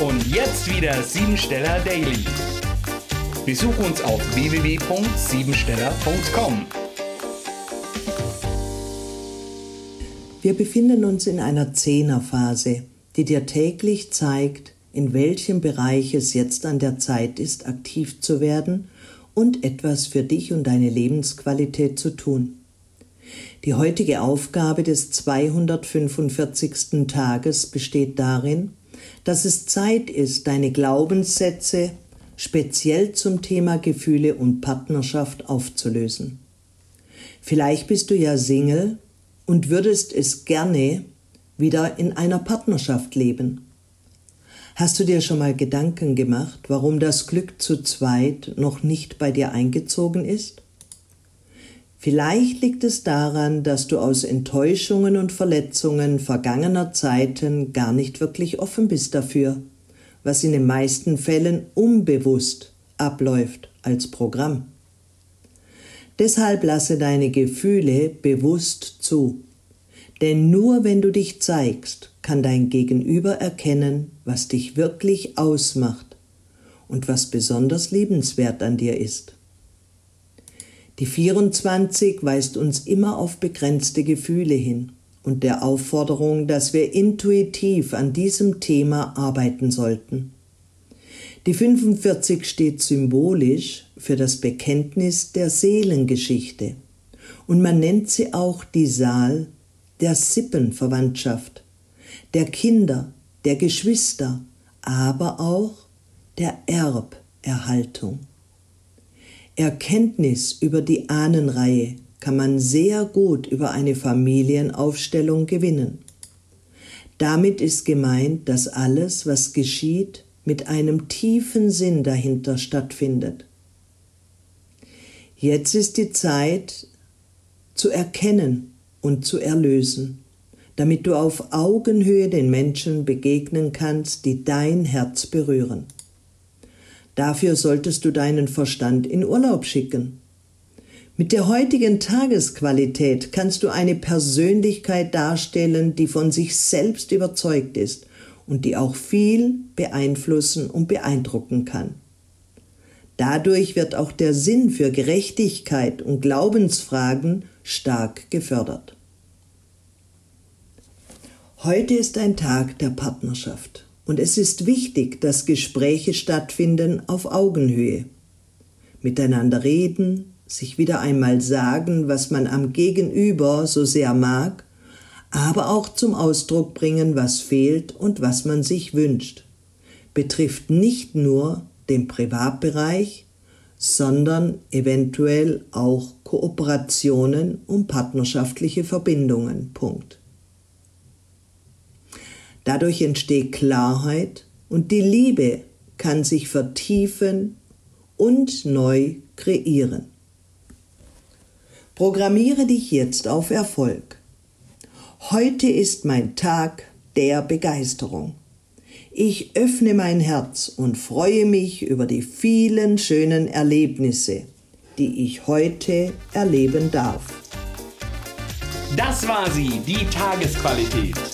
Und jetzt wieder Siebensteller Daily. Besuch uns auf www.siebensteller.com. Wir befinden uns in einer Zehnerphase, die dir täglich zeigt, in welchem Bereich es jetzt an der Zeit ist, aktiv zu werden und etwas für dich und deine Lebensqualität zu tun. Die heutige Aufgabe des 245. Tages besteht darin, dass es Zeit ist, deine Glaubenssätze speziell zum Thema Gefühle und Partnerschaft aufzulösen. Vielleicht bist du ja Single und würdest es gerne wieder in einer Partnerschaft leben. Hast du dir schon mal Gedanken gemacht, warum das Glück zu zweit noch nicht bei dir eingezogen ist? Vielleicht liegt es daran, dass du aus Enttäuschungen und Verletzungen vergangener Zeiten gar nicht wirklich offen bist dafür, was in den meisten Fällen unbewusst abläuft als Programm. Deshalb lasse deine Gefühle bewusst zu. Denn nur wenn du dich zeigst, kann dein Gegenüber erkennen, was dich wirklich ausmacht und was besonders liebenswert an dir ist. Die 24 weist uns immer auf begrenzte Gefühle hin und der Aufforderung, dass wir intuitiv an diesem Thema arbeiten sollten. Die 45 steht symbolisch für das Bekenntnis der Seelengeschichte und man nennt sie auch die Saal der Sippenverwandtschaft, der Kinder, der Geschwister, aber auch der Erberhaltung. Erkenntnis über die Ahnenreihe kann man sehr gut über eine Familienaufstellung gewinnen. Damit ist gemeint, dass alles, was geschieht, mit einem tiefen Sinn dahinter stattfindet. Jetzt ist die Zeit zu erkennen, und zu erlösen, damit du auf Augenhöhe den Menschen begegnen kannst, die dein Herz berühren. Dafür solltest du deinen Verstand in Urlaub schicken. Mit der heutigen Tagesqualität kannst du eine Persönlichkeit darstellen, die von sich selbst überzeugt ist und die auch viel beeinflussen und beeindrucken kann. Dadurch wird auch der Sinn für Gerechtigkeit und Glaubensfragen stark gefördert. Heute ist ein Tag der Partnerschaft und es ist wichtig, dass Gespräche stattfinden auf Augenhöhe. Miteinander reden, sich wieder einmal sagen, was man am Gegenüber so sehr mag, aber auch zum Ausdruck bringen, was fehlt und was man sich wünscht. Betrifft nicht nur den Privatbereich, sondern eventuell auch Kooperationen und partnerschaftliche Verbindungen. Punkt. Dadurch entsteht Klarheit und die Liebe kann sich vertiefen und neu kreieren. Programmiere dich jetzt auf Erfolg. Heute ist mein Tag der Begeisterung. Ich öffne mein Herz und freue mich über die vielen schönen Erlebnisse, die ich heute erleben darf. Das war sie, die Tagesqualität.